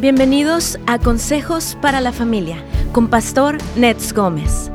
Bienvenidos a Consejos para la Familia con Pastor Nets Gómez.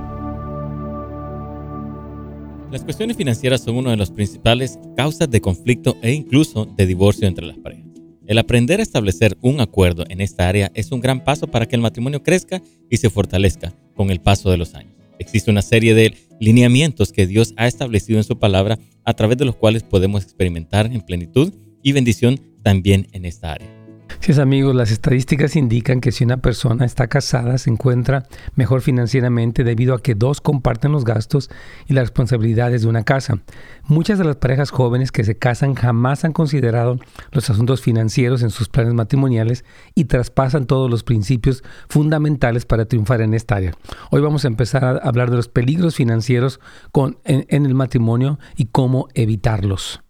Las cuestiones financieras son una de las principales causas de conflicto e incluso de divorcio entre las parejas. El aprender a establecer un acuerdo en esta área es un gran paso para que el matrimonio crezca y se fortalezca con el paso de los años. Existe una serie de lineamientos que Dios ha establecido en su palabra a través de los cuales podemos experimentar en plenitud y bendición también en esta área. Sí, amigos, las estadísticas indican que si una persona está casada se encuentra mejor financieramente debido a que dos comparten los gastos y las responsabilidades de una casa. Muchas de las parejas jóvenes que se casan jamás han considerado los asuntos financieros en sus planes matrimoniales y traspasan todos los principios fundamentales para triunfar en esta área. Hoy vamos a empezar a hablar de los peligros financieros en el matrimonio y cómo evitarlos.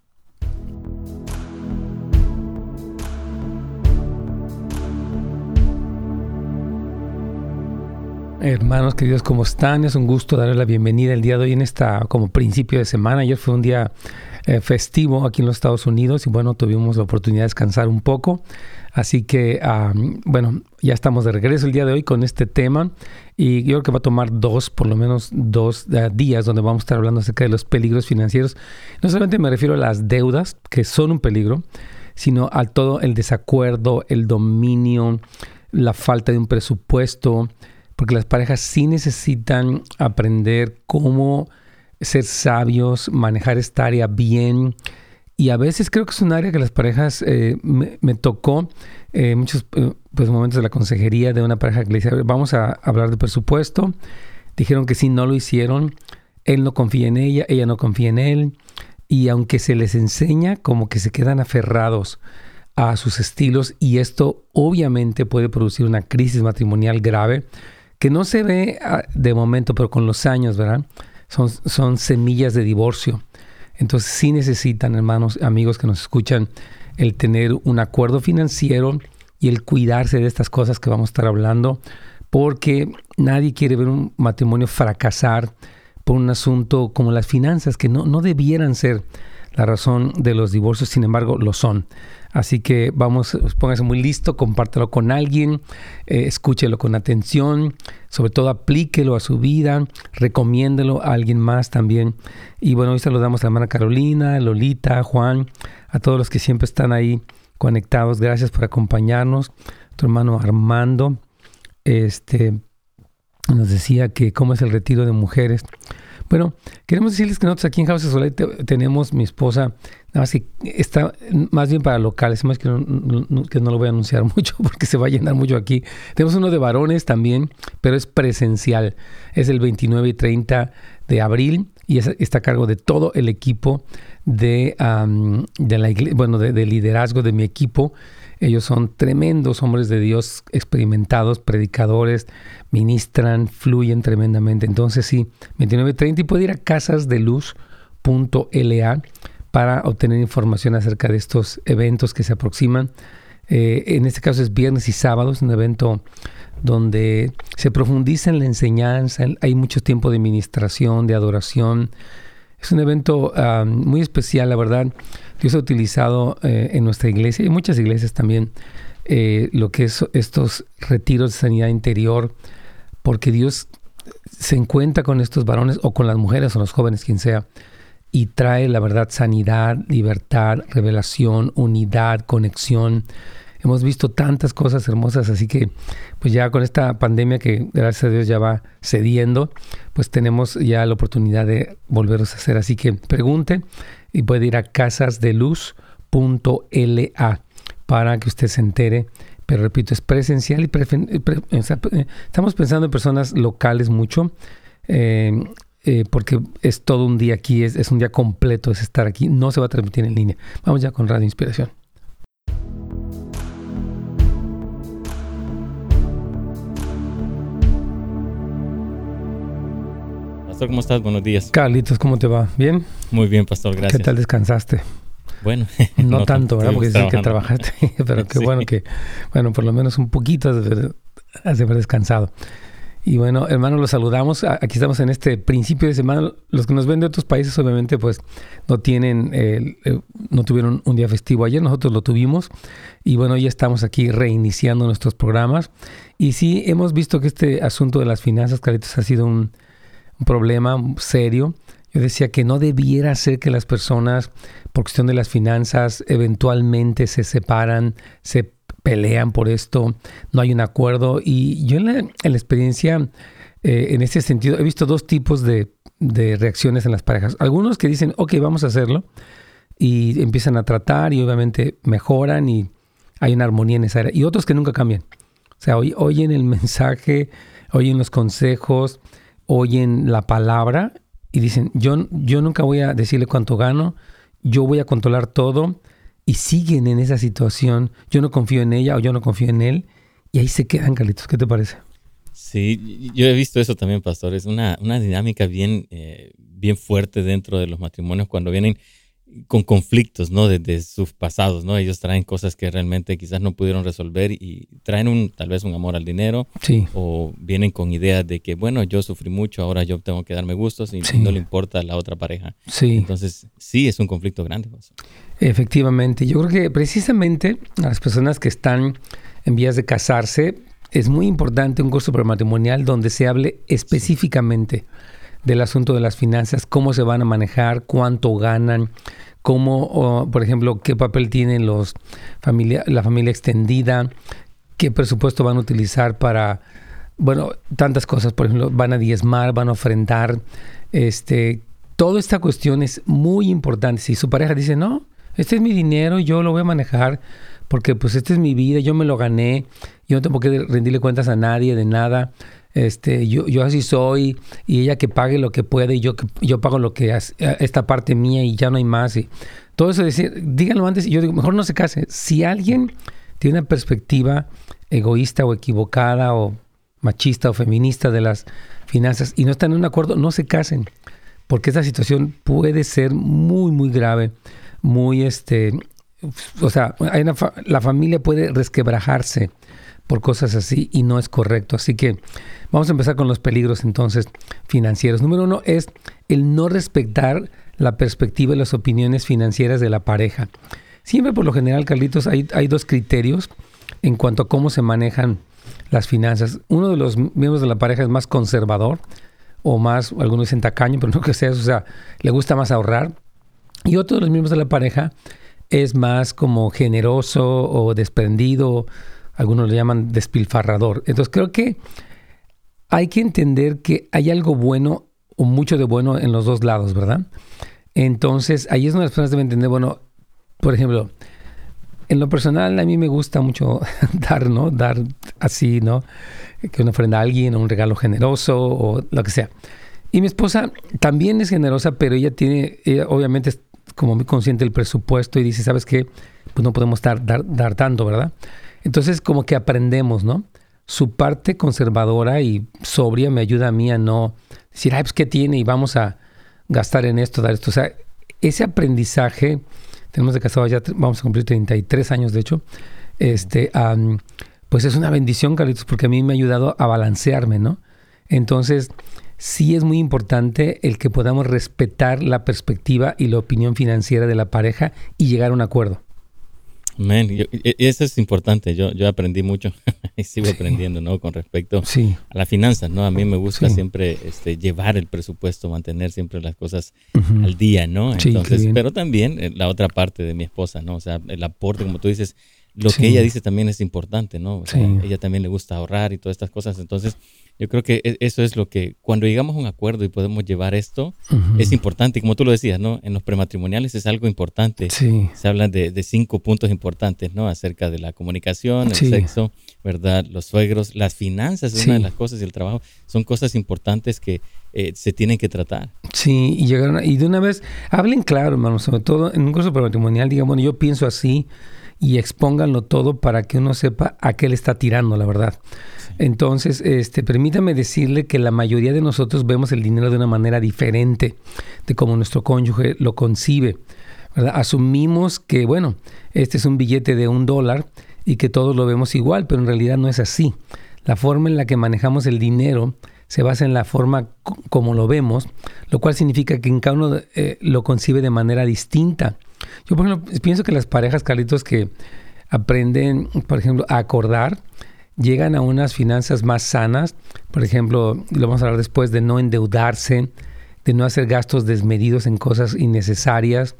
Hermanos queridos, ¿cómo están? Es un gusto darles la bienvenida el día de hoy en esta como principio de semana. Ayer fue un día eh, festivo aquí en los Estados Unidos y bueno, tuvimos la oportunidad de descansar un poco. Así que, bueno, ya estamos de regreso el día de hoy con este tema y yo creo que va a tomar dos, por lo menos dos eh, días donde vamos a estar hablando acerca de los peligros financieros. No solamente me refiero a las deudas, que son un peligro, sino a todo el desacuerdo, el dominio, la falta de un presupuesto, porque las parejas sí necesitan aprender cómo ser sabios, manejar esta área bien. Y a veces creo que es un área que las parejas eh, me, tocó eh, muchos eh, pues, momentos de la consejería de una pareja que le dice, vamos a hablar de presupuesto. Dijeron que sí, no lo hicieron. Él no confía en ella, ella no confía en él. Y aunque se les enseña, como que se quedan aferrados a sus estilos y esto obviamente puede producir una crisis matrimonial grave que no se ve ah, de momento, pero con los años, ¿verdad? Son, son semillas de divorcio. Entonces sí necesitan, hermanos, amigos que nos escuchan, el tener un acuerdo financiero y el cuidarse de estas cosas que vamos a estar hablando, porque nadie quiere ver un matrimonio fracasar por un asunto como las finanzas, que no, no debieran ser la razón de los divorcios, sin embargo, lo son. Así que vamos, póngase muy listo, compártelo con alguien, eh, escúchelo con atención, sobre todo aplíquelo a su vida, recomiéndelo a alguien más también. Y bueno, hoy saludamos a la hermana Carolina, Lolita, Juan, a todos los que siempre están ahí conectados. Gracias por acompañarnos. Tu hermano Armando, este, nos decía que cómo es el retiro de mujeres. Bueno, queremos decirles que nosotros aquí en House Soleil tenemos mi esposa, nada más que está más bien para locales, más que no, que no lo voy a anunciar mucho porque se va a llenar mucho aquí. Tenemos uno de varones también, pero es presencial. Es el 29 y 30 de abril y está a cargo de todo el equipo de, de la bueno, de liderazgo de mi equipo. Ellos son tremendos hombres de Dios, experimentados, predicadores, ministran, fluyen tremendamente. Entonces sí, 29.30 y puede ir a casasdeluz.la para obtener información acerca de estos eventos que se aproximan. Eh, en este caso es viernes y sábados, un evento donde se profundiza en la enseñanza, hay mucho tiempo de ministración, de adoración. Es un evento muy especial, la verdad. Dios ha utilizado eh, en nuestra iglesia y en muchas iglesias también eh, lo que es estos retiros de sanidad interior, porque Dios se encuentra con estos varones o con las mujeres o los jóvenes, quien sea, y trae la verdad sanidad, libertad, revelación, unidad, conexión. Hemos visto tantas cosas hermosas, así que pues ya con esta pandemia que gracias a Dios ya va cediendo, pues tenemos ya la oportunidad de volverlos a hacer. Así que pregunten y puede ir a casasdeluz.la para que usted se entere. Pero repito, es presencial y estamos pensando en personas locales mucho. Eh, eh, porque es todo un día aquí, es, es, un día completo, es estar aquí, no se va a transmitir en línea. Vamos ya con Radio Inspiración. ¿cómo estás? Buenos días. Carlitos, ¿cómo te va? ¿Bien? Muy bien, Pastor, gracias. ¿Qué tal descansaste? Bueno, no, tanto, ¿verdad? Porque dicen que trabajaste, pero qué bueno que, bueno, por lo menos un poquito has de, haber descansado. Y bueno, hermanos, los saludamos. Aquí estamos en este principio de semana. Los que nos ven de otros países, obviamente, pues no tienen, eh, no tuvieron un día festivo ayer. Nosotros lo tuvimos. Y bueno, ya estamos aquí reiniciando nuestros programas. Y sí, hemos visto que este asunto de las finanzas, Caritos, ha sido un, un problema serio. Yo decía que no debiera ser que las personas, por cuestión de las finanzas, eventualmente se separan, se pelean por esto, no hay un acuerdo. Y yo en la, experiencia, eh, en ese sentido, he visto dos tipos de, reacciones en las parejas. Algunos que dicen, ok, vamos a hacerlo, y empiezan a tratar y obviamente mejoran y hay una armonía en esa área. Y otros que nunca cambian. O sea, oyen el mensaje, oyen los consejos, oyen la palabra y dicen, yo, yo nunca voy a decirle cuánto gano, yo voy a controlar todo y siguen en esa situación. Yo no confío en ella o yo no confío en él. Y ahí se quedan, Carlitos. ¿Qué te parece? Sí, yo he visto eso también, pastor. Es una, una dinámica bien, eh, bien fuerte dentro de los matrimonios cuando vienen con conflictos, ¿no? Desde sus pasados, ¿no? Ellos traen cosas que realmente quizás no pudieron resolver y traen un, tal vez un amor al dinero. Sí. O vienen con ideas de que, bueno, yo sufrí mucho, ahora yo tengo que darme gustos y no le importa a la otra pareja. Sí. Entonces, sí, es un conflicto grande. Efectivamente. Yo creo que precisamente las personas que están en vías de casarse, es muy importante un curso prematrimonial donde se hable específicamente del asunto de las finanzas, cómo se van a manejar, cuánto ganan, cómo, por ejemplo, qué papel tienen los familia, la familia extendida, qué presupuesto van a utilizar para, bueno, tantas cosas, por ejemplo, van a diezmar, van a ofrendar, este, toda esta cuestión es muy importante. Si su pareja dice, no, este es mi dinero, yo lo voy a manejar, porque pues esta es mi vida, yo me lo gané, yo no tengo que rendirle cuentas a nadie de nada, este, yo, yo así soy, y ella que pague lo que puede, y yo, yo pago lo que es esta parte mía y ya no hay más. Y todo eso, decir, díganlo antes, y yo digo, mejor no se case. Si alguien tiene una perspectiva egoísta o equivocada o machista o feminista de las finanzas y no están en un acuerdo, no se casen, porque esta situación puede ser muy, muy grave, muy, este, o sea, la familia puede resquebrajarse por cosas así y no es correcto. Así que vamos a empezar con los peligros entonces financieros. Número uno es el no respetar la perspectiva y las opiniones financieras de la pareja. Siempre por lo general, Carlitos, hay, hay dos criterios en cuanto a cómo se manejan las finanzas. Uno de los miembros de la pareja es más conservador o más, algunos dicen tacaño, pero no que sea o sea, le gusta más ahorrar. Y otro de los miembros de la pareja es más como generoso o desprendido algunos le llaman despilfarrador. Entonces creo que hay que entender que hay algo bueno o mucho de bueno en los dos lados, ¿verdad? Entonces ahí es donde las personas deben entender, bueno, por ejemplo, en lo personal a mí me gusta mucho dar, ¿no? Dar así, ¿no? Que una ofrenda a alguien, o un regalo generoso o lo que sea. Y mi esposa también es generosa, pero ella tiene, obviamente como muy consciente del presupuesto y dice, ¿sabes qué? Pues no podemos dar, dar, dar tanto, ¿verdad? Entonces como que aprendemos, ¿no? Su parte conservadora y sobria me ayuda a mí a no decir, ay, pues qué tiene y vamos a gastar en esto, dar esto. O sea, ese aprendizaje, tenemos de casado ya, vamos a cumplir 33 años de hecho, este, pues es una bendición, Carlitos, porque a mí me ha ayudado a balancearme, ¿no? Entonces, sí es muy importante el que podamos respetar la perspectiva y la opinión financiera de la pareja y llegar a un acuerdo. Man, e, eso es importante. Yo, yo aprendí mucho y sigo aprendiendo, ¿no? Con respecto a la finanzas, ¿no? A mí me gusta siempre este, llevar el presupuesto, mantener siempre las cosas al día, ¿no? Entonces, pero también eh, la otra parte de mi esposa, ¿no? O sea, el aporte, como tú dices, lo que ella dice también es importante, ¿no? O sea, ella también le gusta ahorrar y todas estas cosas. Entonces, yo creo que e, eso es lo que, cuando llegamos a un acuerdo y podemos llevar esto, es importante. Y como tú lo decías, ¿no? En los prematrimoniales es algo importante. Se habla de, cinco puntos importantes, ¿no? Acerca de la comunicación, el sexo, ¿verdad? Los suegros, las finanzas, es una de las cosas y el trabajo. Son cosas importantes que eh, se tienen que tratar. Sí, y llegaron, y de una vez, hablen claro, hermano, sobre todo en un curso prematrimonial, digamos, bueno, yo pienso así y expónganlo todo para que uno sepa a qué le está tirando, la verdad. Entonces, este, permítame decirle que la mayoría de nosotros vemos el dinero de una manera diferente de cómo nuestro cónyuge lo concibe. Asumimos que, bueno, este es un billete de un dólar y que todos lo vemos igual, pero en realidad no es así. la forma en la que manejamos el dinero se basa en la forma como lo vemos, lo cual significa que en cada uno eh, lo concibe de manera distinta. Yo, por ejemplo, pienso que las parejas, Carlitos, que aprenden, por ejemplo, a acordar, llegan a unas finanzas más sanas. Por ejemplo, lo vamos a hablar después de no endeudarse, de no hacer gastos desmedidos en cosas innecesarias,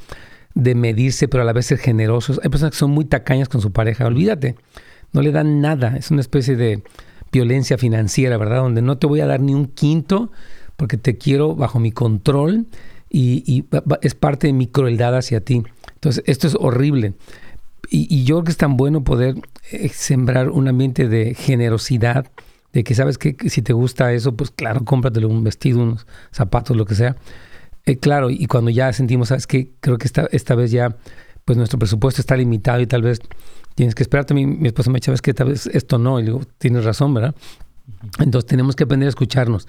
de medirse, pero a la vez ser generosos. Hay personas que son muy tacañas con su pareja, olvídate, no le dan nada. Es una especie de violencia financiera, ¿verdad? Donde no te voy a dar ni un quinto porque te quiero bajo mi control y, es parte de mi crueldad hacia ti. Entonces, esto es horrible. Y, yo creo que es tan bueno poder eh, sembrar un ambiente de generosidad, de que sabes que si te gusta eso, pues claro, cómpratelo un vestido, unos zapatos, lo que sea. Eh, claro, y cuando ya sentimos, sabes que creo que esta, esta vez ya, pues nuestro presupuesto está limitado y tal vez tienes que esperarte. Mi, mi esposa me dice, sabes que tal vez esto no, y digo, tienes razón, ¿verdad? Entonces tenemos que aprender a escucharnos,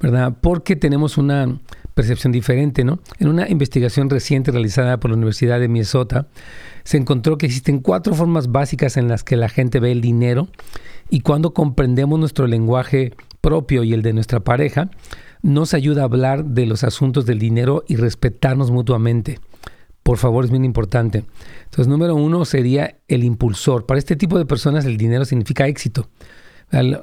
¿verdad? Porque tenemos una percepción diferente, ¿no? En una investigación reciente realizada por la Universidad de Minnesota, se encontró que existen cuatro formas básicas en las que la gente ve el dinero y cuando comprendemos nuestro lenguaje propio y el de nuestra pareja, nos ayuda a hablar de los asuntos del dinero y respetarnos mutuamente. Por favor, es bien importante. Entonces, número uno sería el impulsor. Para este tipo de personas el dinero significa éxito.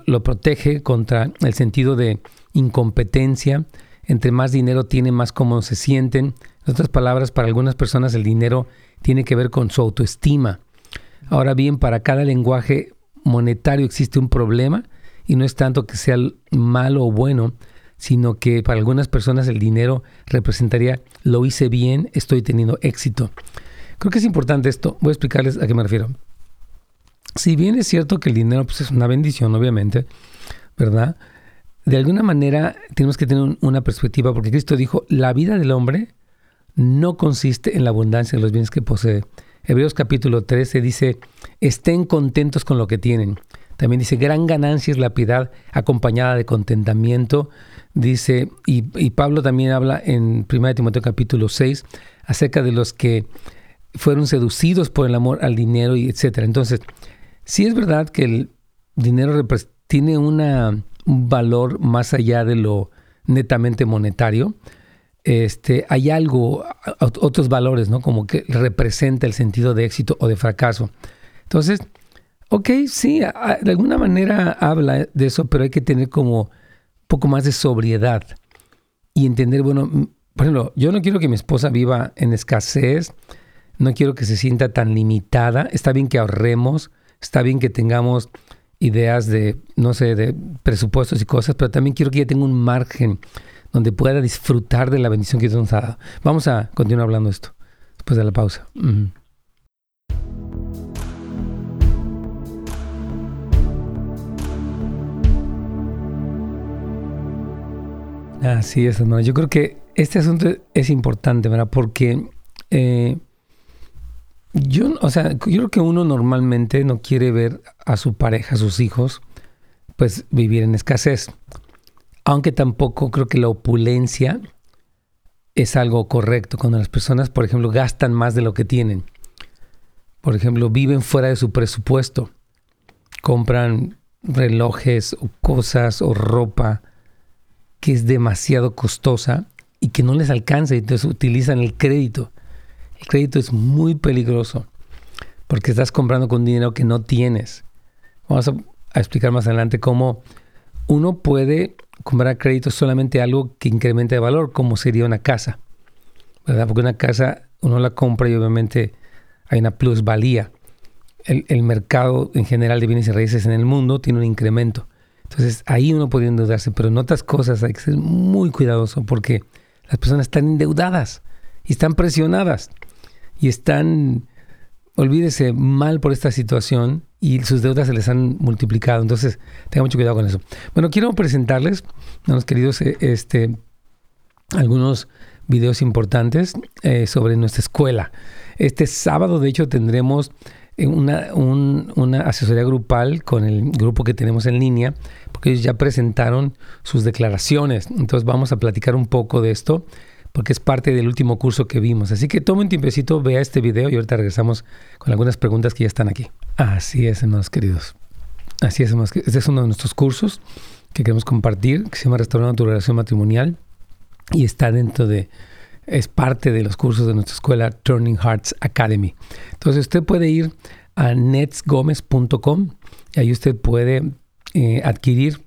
Lo protege contra el sentido de incompetencia, entre más dinero tiene, más cómodo se sienten. En otras palabras, para algunas personas el dinero tiene que ver con su autoestima. Ahora bien, para cada lenguaje monetario existe un problema y no es tanto que sea malo o bueno, sino que para algunas personas el dinero representaría lo hice bien, estoy teniendo éxito. Creo que es importante esto. Voy a explicarles a qué me refiero. Si bien es cierto que el dinero pues, es una bendición, obviamente, ¿verdad? De alguna manera tenemos que tener una perspectiva, porque Cristo dijo, la vida del hombre no consiste en la abundancia de los bienes que posee. Hebreos capítulo 13 dice, estén contentos con lo que tienen. También dice, gran ganancia es la piedad acompañada de contentamiento. Dice, y, Pablo también habla en 1 Timoteo capítulo 6 acerca de los que fueron seducidos por el amor al dinero y etcétera. Entonces, sí es verdad que el dinero tiene una valor más allá de lo netamente monetario. Este, hay algo, otros valores, ¿no? Como que representa el sentido de éxito o de fracaso. Entonces, ok, sí, de alguna manera habla de eso, pero hay que tener como un poco más de sobriedad y entender, bueno, por ejemplo, yo no quiero que mi esposa viva en escasez, no quiero que se sienta tan limitada, está bien que ahorremos, está bien que tengamos ideas de, no sé, de presupuestos y cosas, pero también quiero que ella tenga un margen donde pueda disfrutar de la bendición que Dios nos ha dado. Vamos a continuar hablando esto después de la pausa. Así es. Yo creo que este asunto es importante, ¿verdad? Porque eh, yo, o sea, yo creo que uno normalmente no quiere ver a su pareja, a sus hijos, pues vivir en escasez. Aunque tampoco creo que la opulencia es algo correcto. Cuando las personas, por ejemplo, gastan más de lo que tienen. Por ejemplo, viven fuera de su presupuesto. Compran relojes o cosas o ropa que es demasiado costosa y que no les alcanza y entonces utilizan el crédito. El crédito es muy peligroso porque estás comprando con dinero que no tienes. Vamos a, explicar más adelante cómo uno puede comprar crédito solamente algo que incremente de valor, como sería una casa. ¿verdad? Porque una casa uno la compra y obviamente hay una plusvalía. El, mercado en general de bienes y raíces en el mundo tiene un incremento. Entonces ahí uno puede endeudarse, pero en otras cosas hay que ser muy cuidadoso porque las personas están endeudadas y están presionadas y están, olvídese, mal por esta situación y sus deudas se les han multiplicado. Entonces, tenga mucho cuidado con eso. Bueno, quiero presentarles, los queridos, eh, este, algunos videos importantes eh, sobre nuestra escuela. Este sábado, de hecho, tendremos eh, una, una, asesoría grupal con el grupo que tenemos en línea, porque ellos ya presentaron sus declaraciones. Entonces vamos a platicar un poco de esto porque es parte del último curso que vimos. Así que tome un tiempecito, vea este video y ahorita regresamos con algunas preguntas que ya están aquí. Así es, hermanos queridos. Así es, este es uno de nuestros cursos que queremos compartir, que se llama Restaurando tu relación matrimonial y está dentro de, es parte de los cursos de nuestra escuela Turning Hearts Academy. Entonces usted puede ir a netsgomez.com y ahí usted puede eh, adquirir,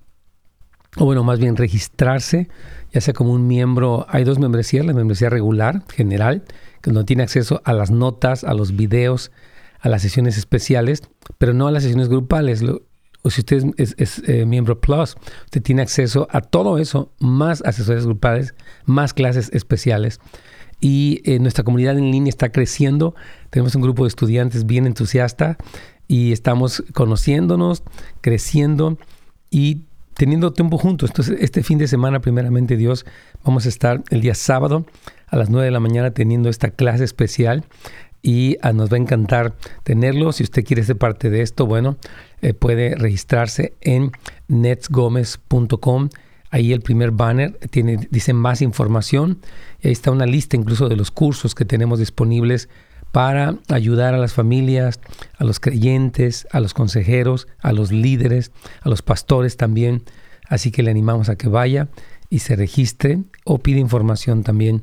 o bueno, más bien registrarse, ya sea como un miembro, hay dos membresías, la membresía regular, general, que no tiene acceso a las notas, a los videos, a las sesiones especiales, pero no a las sesiones grupales. o si usted es, eh, miembro Plus, usted tiene acceso a todo eso, más asesorías grupales, más clases especiales. Y eh, nuestra comunidad en línea está creciendo. Tenemos un grupo de estudiantes bien entusiasta y estamos conociéndonos, creciendo y teniendo tiempo juntos. Entonces, este fin de semana, primeramente Dios, vamos a estar el día sábado a las 9 de la mañana teniendo esta clase especial y ah, nos va a encantar tenerlo. Si usted quiere ser parte de esto, bueno, eh, puede registrarse en netsgomez.com. Ahí el primer banner tiene, dice más información. Y ahí está una lista incluso de los cursos que tenemos disponibles para ayudar a las familias, a los creyentes, a los consejeros, a los líderes, a los pastores también. Así que le animamos a que vaya y se registre o pide información también.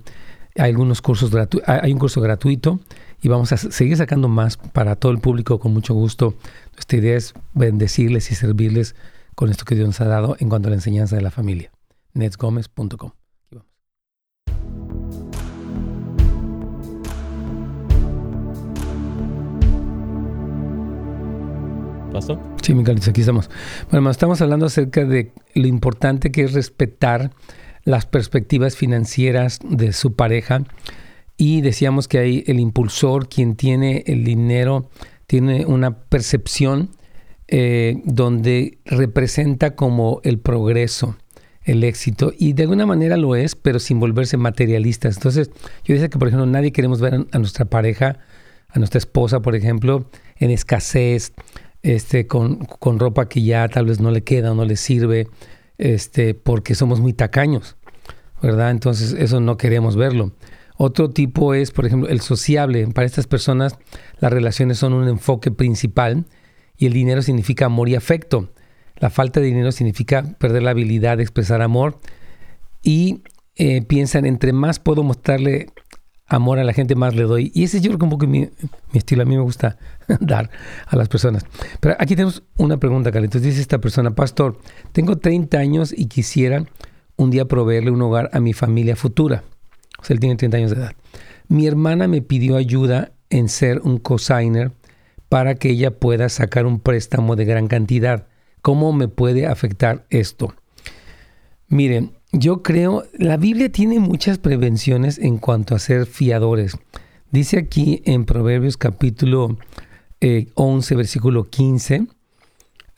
Hay algunos cursos hay un curso gratuito y vamos a seguir sacando más para todo el público con mucho gusto. Nuestra idea es bendecirles y servirles con esto que Dios nos ha dado en cuanto a la enseñanza de la familia. netsgomez.com. Sí, Miguel, aquí estamos. Bueno, estamos hablando acerca de lo importante que es respetar las perspectivas financieras de su pareja y decíamos que hay el impulsor, quien tiene el dinero, tiene una percepción eh, donde representa como el progreso, el éxito, y de alguna manera lo es, pero sin volverse materialistas. Entonces, yo decía que, por ejemplo, nadie queremos ver a nuestra pareja, a nuestra esposa, por ejemplo, en escasez, este, con, con ropa que ya tal vez no le queda o no le sirve, este, porque somos muy tacaños, ¿verdad? Entonces, eso no queremos verlo. Otro tipo es, por ejemplo, el sociable. Para estas personas las relaciones son un enfoque principal y el dinero significa amor y afecto. La falta de dinero significa perder la habilidad de expresar amor y eh, piensan, entre más puedo mostrarle amor a la gente, más le doy. Y ese yo creo que un poco mi, estilo. A mí me gusta dar a las personas. Pero aquí tenemos una pregunta, Carlitos. Dice esta persona, pastor, tengo 30 años y quisiera un día proveerle un hogar a mi familia futura él tiene 30 años de edad. Mi hermana me pidió ayuda en ser un cosigner para que ella pueda sacar un préstamo de gran cantidad. ¿Cómo me puede afectar esto? Miren, yo creo, la Biblia tiene muchas prevenciones en cuanto a ser fiadores. Dice aquí en Proverbios capítulo 11, eh, versículo 15,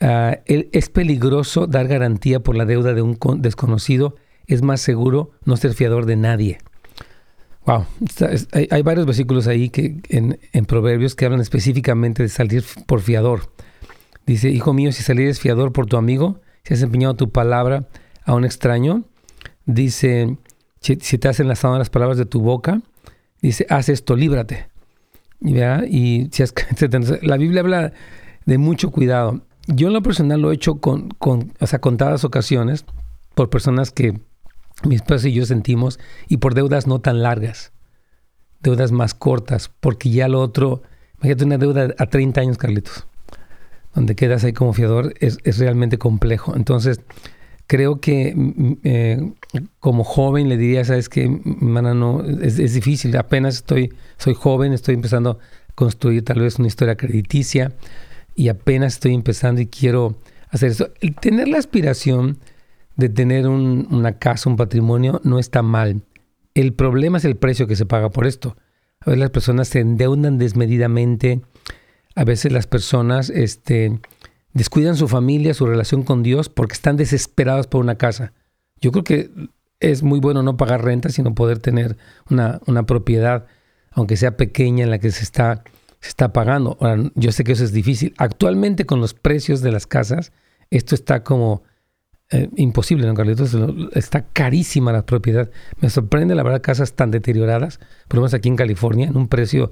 ah, es peligroso dar garantía por la deuda de un desconocido, es más seguro no ser fiador de nadie. Wow, hay, varios versículos ahí que en, Proverbios que hablan específicamente de salir por fiador. Dice, hijo mío, si salieres fiador por tu amigo, si has empeñado tu palabra a un extraño, dice, si, te has enlazado las palabras de tu boca, dice, haz esto, líbrate. Y si has, la Biblia habla de mucho cuidado. Yo en lo personal lo he hecho con, con o sea, contadas ocasiones por personas que mi esposa y yo sentimos, y por deudas no tan largas, deudas más cortas, porque ya lo otro, imagínate una deuda a 30 años, Carlitos, donde quedas ahí como fiador, es, realmente complejo. Entonces, creo que mm, eh, como joven le diría, sabes que, hermana, no, es, difícil, apenas estoy, soy joven, estoy empezando a construir tal vez una historia crediticia y apenas estoy empezando y quiero hacer eso. El tener la aspiración de tener una casa, un patrimonio, no está mal. El problema es el precio que se paga por esto. A veces las personas se endeudan desmedidamente, a veces las personas este, descuidan su familia, su relación con Dios, porque están desesperadas por una casa. Yo creo que es muy bueno no pagar renta, sino poder tener una, una propiedad, aunque sea pequeña, en la que se está, se está pagando. Ahora, yo sé que eso es difícil. Actualmente con los precios de las casas, esto está como eh, imposible, ¿no, Carlitos? Está carísima la propiedad. Me sorprende, la verdad, casas tan deterioradas, por lo menos aquí en California, en un precio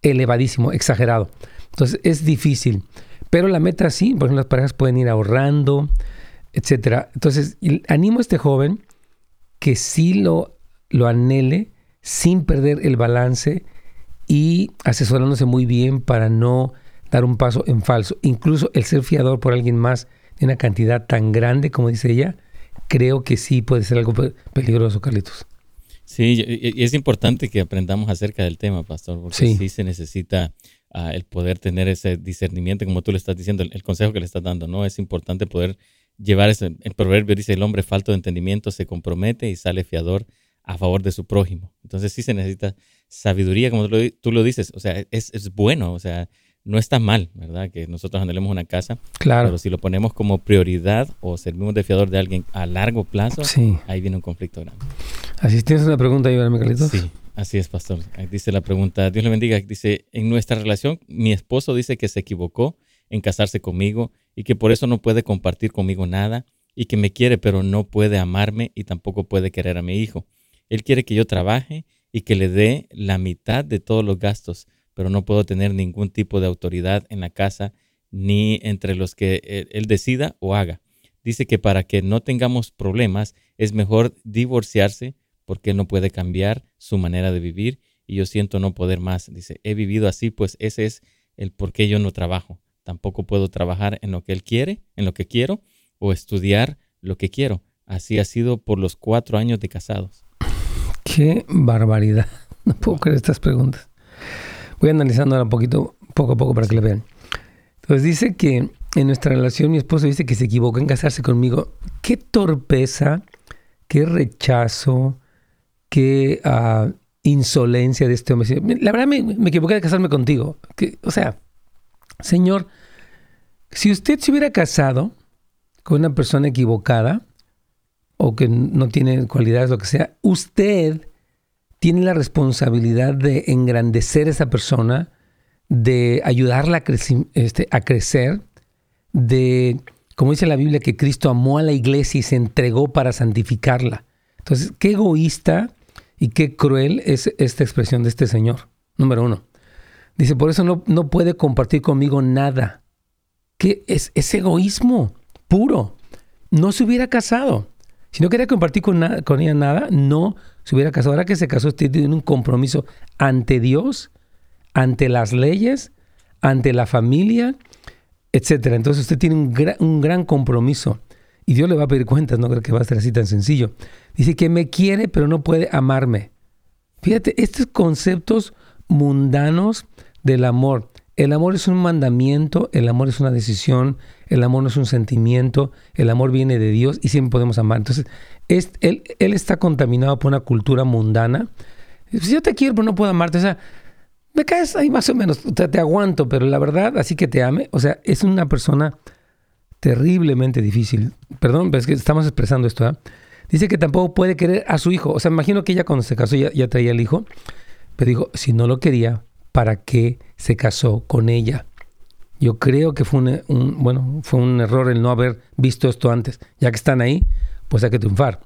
elevadísimo, exagerado. Entonces, es difícil. Pero la meta sí, por ejemplo, las parejas pueden ir ahorrando, etcétera. Entonces, animo a este joven que sí lo, lo anhele sin perder el balance y asesorándose muy bien para no dar un paso en falso. Incluso el ser fiador por alguien más de una cantidad tan grande como dice ella, creo que sí puede ser algo peligroso, Carlitos. Sí, y es importante que aprendamos acerca del tema, pastor, porque sí, se necesita el poder tener ese discernimiento, como tú le estás diciendo, el, consejo que le estás dando, ¿no? Es importante poder llevar ese, el proverbio dice, el hombre falto de entendimiento se compromete y sale fiador a favor de su prójimo. Entonces sí se necesita sabiduría, como tú lo, dices, o sea, es, es bueno, o sea, no está mal, ¿verdad? Que nosotros anhelemos una casa. Claro. Pero si lo ponemos como prioridad o servimos de fiador de alguien a largo plazo, ahí viene un conflicto grande. Así tienes una pregunta, Iván. Sí, así es, pastor. Dice la pregunta. Dios le bendiga. Dice, en nuestra relación, mi esposo dice que se equivocó en casarse conmigo y que por eso no puede compartir conmigo nada y que me quiere, pero no puede amarme y tampoco puede querer a mi hijo. Él quiere que yo trabaje y que le dé la mitad de todos los gastos pero no puedo tener ningún tipo de autoridad en la casa ni entre los que él, decida o haga. Dice que para que no tengamos problemas es mejor divorciarse porque no puede cambiar su manera de vivir y yo siento no poder más. Dice, he vivido así, pues ese es el por qué yo no trabajo. Tampoco puedo trabajar en lo que él quiere, en lo que quiero, o estudiar lo que quiero. Así ha sido por los cuatro años de casados. Qué barbaridad. No puedo creer estas preguntas. Voy analizando un poquito, poco a poco para que lo vean. Entonces dice que en nuestra relación mi esposo dice que se equivocó en casarse conmigo. Qué torpeza, qué rechazo, qué uh, insolencia de este hombre. La verdad me, me equivoqué de casarme contigo. Que, o sea, Señor, si usted se hubiera casado con una persona equivocada o que no tiene cualidades, lo que sea, usted tiene la responsabilidad de engrandecer a esa persona, de ayudarla a, este, a crecer, de, como dice la Biblia, que Cristo amó a la iglesia y se entregó para santificarla. Entonces, qué egoísta y qué cruel es esta expresión de este Señor. Número uno. Dice, por eso no, no puede compartir conmigo nada. Que es, es egoísmo puro. No se hubiera casado. Si no quería compartir con, ella nada, no se hubiera casado. Ahora que se casó, usted tiene un compromiso ante Dios, ante las leyes, ante la familia, etcétera. Entonces usted tiene un, un gran compromiso. Y Dios le va a pedir cuentas, no creo que va a ser así tan sencillo. Dice que me quiere, pero no puede amarme. Fíjate, estos conceptos mundanos del amor. El amor es un mandamiento, el amor es una decisión, el amor no es un sentimiento, el amor viene de Dios y siempre podemos amar. Entonces, él, está contaminado por una cultura mundana. Si yo te quiero, pero no puedo amarte, o sea, me caes ahí más o menos, te aguanto, pero la verdad, así que te ame, o sea, es una persona terriblemente difícil. Perdón, pero es que estamos expresando esto. ¿eh? Dice que tampoco puede querer a su hijo. O sea, imagino que ella cuando se casó ya, traía el hijo, pero dijo, si no lo quería, ¿para qué se casó con ella? Yo creo que fue un, bueno, fue un error el no haber visto esto antes. Ya que están ahí, pues hay que triunfar.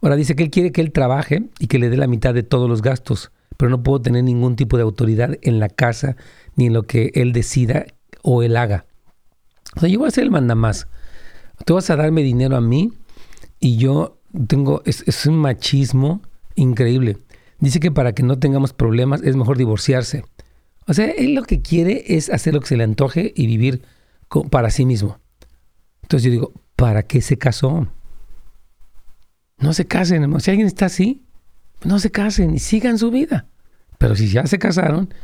Ahora dice que él quiere que él trabaje y que le dé la mitad de todos los gastos, pero no puedo tener ningún tipo de autoridad en la casa ni en lo que él decida o él haga. O sea, yo voy a ser el mandamás. Tú vas a darme dinero a mí y yo tengo, es un machismo increíble. Dice que para que no tengamos problemas es mejor divorciarse. O sea, él lo que quiere es hacer lo que se le antoje y vivir para sí mismo. Entonces yo digo, ¿para qué se casó? No se casen, si alguien está así, no se casen y sigan su vida. Pero si ya se casaron,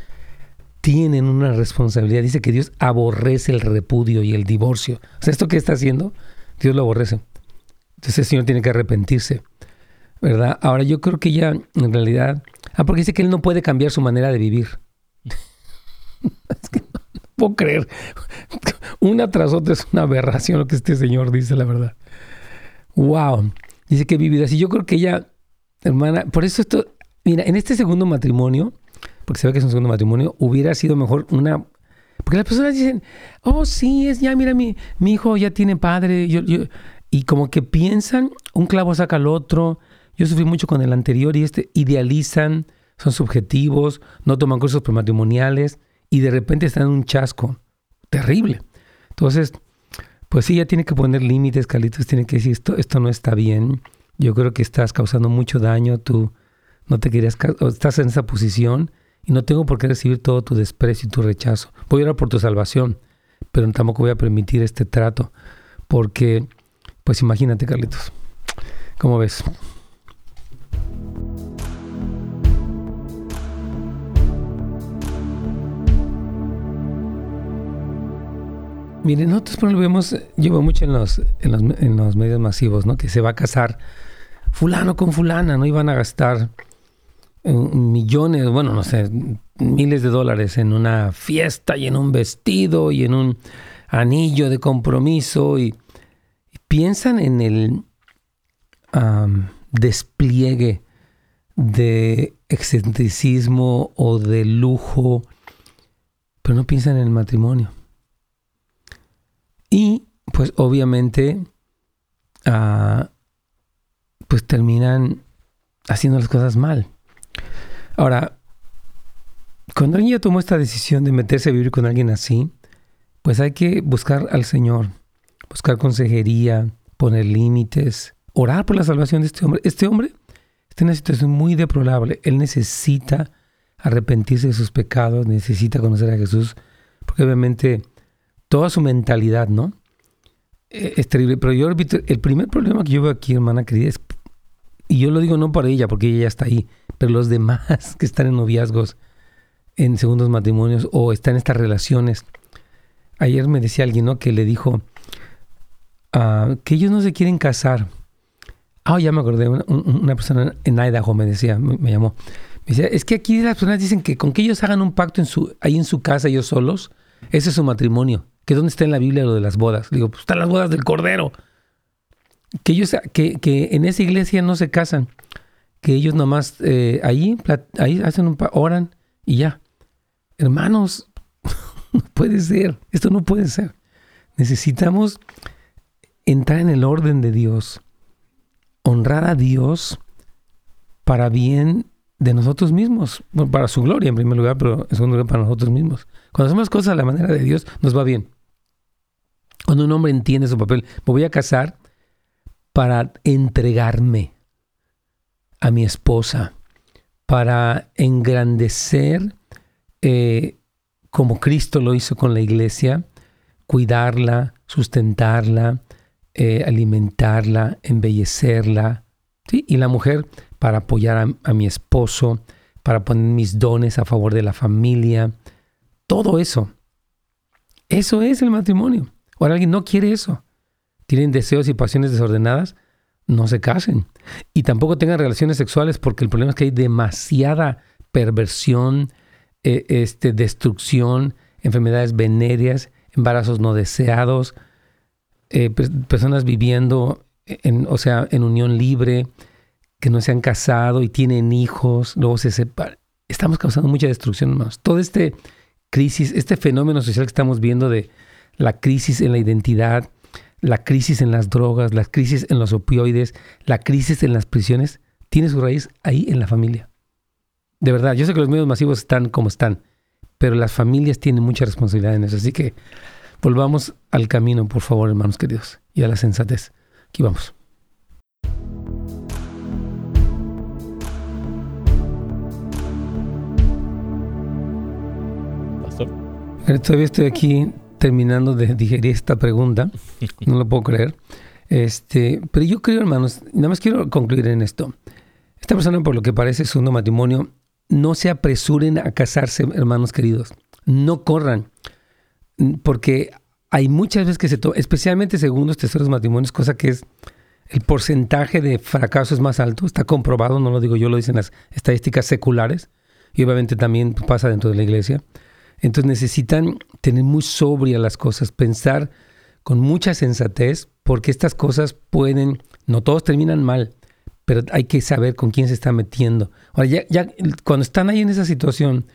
tienen una responsabilidad. Dice que Dios aborrece el repudio y el divorcio. O sea, esto que está haciendo, Dios lo aborrece. Entonces el Señor tiene que arrepentirse. ¿Verdad? Ahora yo creo que ya en realidad... Ah, porque dice que Él no puede cambiar su manera de vivir. es que no, puedo creer. Una tras otra es una aberración lo que este señor dice, la verdad. Wow. Dice que vivido así. Yo creo que ella, hermana, por eso esto, mira, en este segundo matrimonio, porque se ve que es un segundo matrimonio, hubiera sido mejor una... Porque las personas dicen, oh, sí, es ya, mira, mi, mi hijo ya tiene padre. Yo, yo, y como que piensan, un clavo saca al otro. Yo sufrí mucho con el anterior y este idealizan, son subjetivos, no toman cursos prematrimoniales y de repente están en un chasco terrible. Entonces, pues sí, ya tiene que poner límites, Carlitos, tiene que decir, esto, esto no está bien. Yo creo que estás causando mucho daño, tú no te querías, estás en esa posición y no tengo por qué recibir todo tu desprecio y tu rechazo. Voy a orar por tu salvación, pero tampoco voy a permitir este trato, porque, pues imagínate, Carlitos, ¿cómo ves? Miren, nosotros lo vemos, yo mucho en los, en los, en los medios masivos, ¿no? Que se va a casar fulano con fulana, ¿no? Iban a gastar millones, bueno, no sé, miles de dólares en una fiesta y en un vestido y en un anillo de compromiso y, piensan en el despliegue de excentricismo o de lujo, pero no piensan en el matrimonio. Y pues obviamente ah, pues terminan haciendo las cosas mal. Ahora, cuando alguien ya tomó esta decisión de meterse a vivir con alguien así, pues hay que buscar al Señor, buscar consejería, poner límites, orar por la salvación de este hombre. Este hombre está en una situación muy deplorable. Él necesita arrepentirse de sus pecados, necesita conocer a Jesús, porque obviamente toda su mentalidad, ¿no? Eh, es terrible. Pero yo el primer problema que yo veo aquí, hermana querida, es, y yo lo digo no para ella, porque ella ya está ahí, pero los demás que están en noviazgos, en segundos matrimonios o están en estas relaciones. Ayer me decía alguien, ¿no? Que le dijo uh, que ellos no se quieren casar. Ah, ya me acordé, una, persona en Idaho me decía, me, llamó. Me decía, es que aquí las personas dicen que con que ellos hagan un pacto en su, ahí en su casa, ellos solos, ese es su matrimonio que dónde está en la Biblia lo de las bodas. Digo, pues están las bodas del Cordero. Que ellos, que, que en esa iglesia no se casan, que ellos nomás eh, ahí, ahí hacen un oran y ya. Hermanos, no puede ser, esto no puede ser. Necesitamos entrar en el orden de Dios, honrar a Dios para bien de nosotros mismos, para su gloria en primer lugar, pero en segundo lugar para nosotros mismos. Cuando hacemos cosas a la manera de Dios, nos va bien. Cuando un hombre entiende su papel, me voy a casar para entregarme a mi esposa, para engrandecer eh, como Cristo lo hizo con la iglesia, cuidarla, sustentarla, eh, alimentarla, embellecerla. Y la mujer para apoyar a, a mi esposo, para poner mis dones a favor de la familia. Todo eso. Eso es el matrimonio. Ahora alguien no quiere eso. Tienen deseos y pasiones desordenadas, no se casen. Y tampoco tengan relaciones sexuales porque el problema es que hay demasiada perversión, eh, este, destrucción, enfermedades venéreas, embarazos no deseados, eh, personas viviendo en, o sea, en unión libre, que no se han casado y tienen hijos, luego se separan. Estamos causando mucha destrucción, hermanos. Todo este crisis, este fenómeno social que estamos viendo de la crisis en la identidad, la crisis en las drogas, la crisis en los opioides, la crisis en las prisiones, tiene su raíz ahí en la familia. De verdad, yo sé que los medios masivos están como están, pero las familias tienen mucha responsabilidad en eso. Así que volvamos al camino, por favor, hermanos queridos, y a la sensatez. Aquí vamos. Pastor. Todavía estoy aquí terminando de digerir esta pregunta. No lo puedo creer. Este, pero yo creo, hermanos, nada más quiero concluir en esto. Esta persona, por lo que parece, es un matrimonio. No se apresuren a casarse, hermanos queridos. No corran. Porque hay muchas veces que se toman, especialmente segundos, terceros matrimonios, cosa que es el porcentaje de fracaso es más alto. Está comprobado, no lo digo yo, lo dicen las estadísticas seculares. Y obviamente también pasa dentro de la iglesia. Entonces necesitan tener muy sobria las cosas, pensar con mucha sensatez, porque estas cosas pueden, no todos terminan mal, pero hay que saber con quién se está metiendo. Ahora, ya, cuando están ahí en esa situación,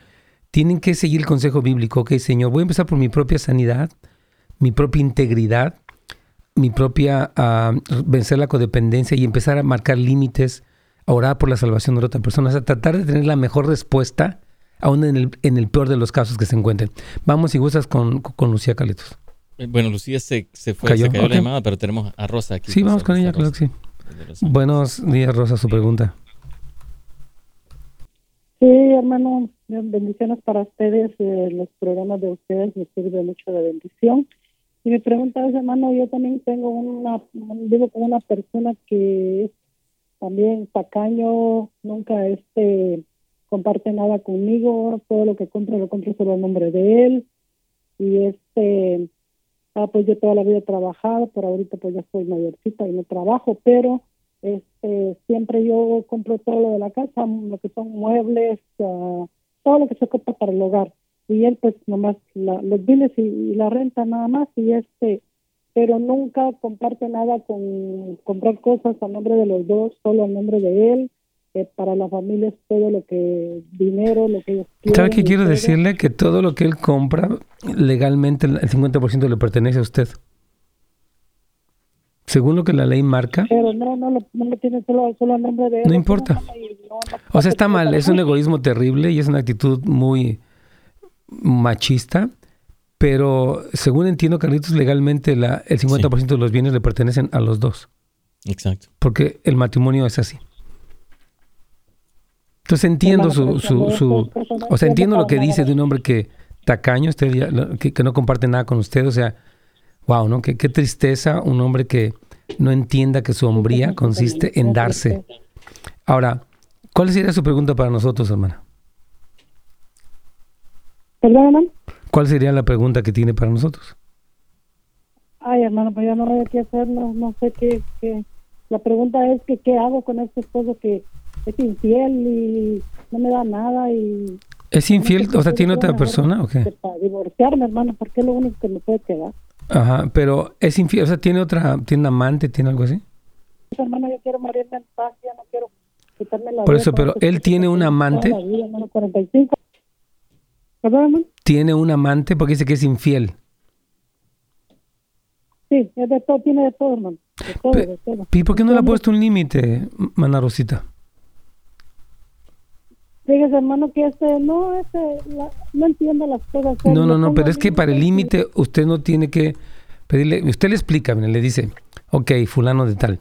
tienen que seguir el consejo bíblico, ok, Señor, voy a empezar por mi propia sanidad, mi propia integridad, mi propia uh, vencer la codependencia y empezar a marcar límites, a orar por la salvación de otra persona, o sea, tratar de tener la mejor respuesta aún en el, en el peor de los casos que se encuentren. Vamos, si gustas, con, con Lucía Caletos. Eh, bueno, Lucía se, se fue, se cayó la llamada, pero tenemos a Rosa aquí. Sí, vamos con ella, claro que sí. Buenos días, Rosa, su pregunta. Sí, hermano, bendiciones para ustedes. Eh, los programas de ustedes me sirven mucho de bendición. Y mi pregunta es, hermano, yo también tengo una, vivo con una persona que es también tacaño, nunca este comparte nada conmigo, todo lo que compra lo compro solo a nombre de él. Y este, ah, pues yo toda la vida he trabajado, pero ahorita pues ya soy mayorcita y no trabajo, pero este, siempre yo compro todo lo de la casa, lo que son muebles, uh, todo lo que se ocupa para el hogar. Y él pues nomás los biles y, la renta nada más y este, pero nunca comparte nada con comprar cosas a nombre de los dos, solo a nombre de él. Eh, para la familia es todo lo que dinero, lo que ellos quieren. ¿Sabe qué quiero decirle? Que todo lo que él compra legalmente el 50% le pertenece a usted según lo que la ley marca. Pero no, no, no tiene solo, solo el nombre de él. No importa. o sea, está mal, es un egoísmo terrible y es una actitud muy machista, pero según entiendo, Carlitos, legalmente la, el 50% de los bienes le pertenecen a los dos. Exacto. Porque el matrimonio es así. Entonces entiendo su, su, su o sea, entiendo lo que dice de un hombre que tacaño, usted que, que no comparte nada con usted, o sea, Wow, ¿no? Qué, qué tristeza un hombre que no entienda que su hombría consiste en darse. Ahora, ¿cuál sería su pregunta para nosotros, hermana? ¿Perdón, hermano? ¿Cuál sería la pregunta que tiene para nosotros? Ay, hermano, pues ya no sé qué hacer, no, sé qué, La pregunta es que qué hago con este esposo que es infiel y no me da nada y... ¿Es infiel? o sea, ¿tiene otra persona o qué? Para divorciarme, hermano, porque es lo único que me puede quedar. Ajá, pero es infiel, o sea, ¿tiene otra, tiene un amante, tiene algo así? Hermano, yo quiero morirme en paz, ya no quiero quitarme la Por eso, pero él tiene un amante. Tiene un amante porque dice que es infiel. Sí, es de todo, tiene de todo, hermano. De todo, de todo. ¿Y por qué no le ha puesto un límite, Mana Rosita? Fíjese, hermano, que este, no, este, no entiendo las cosas. No, no, no, pero es que para el límite usted no tiene que pedirle, usted le explica, le dice, ok, fulano de tal,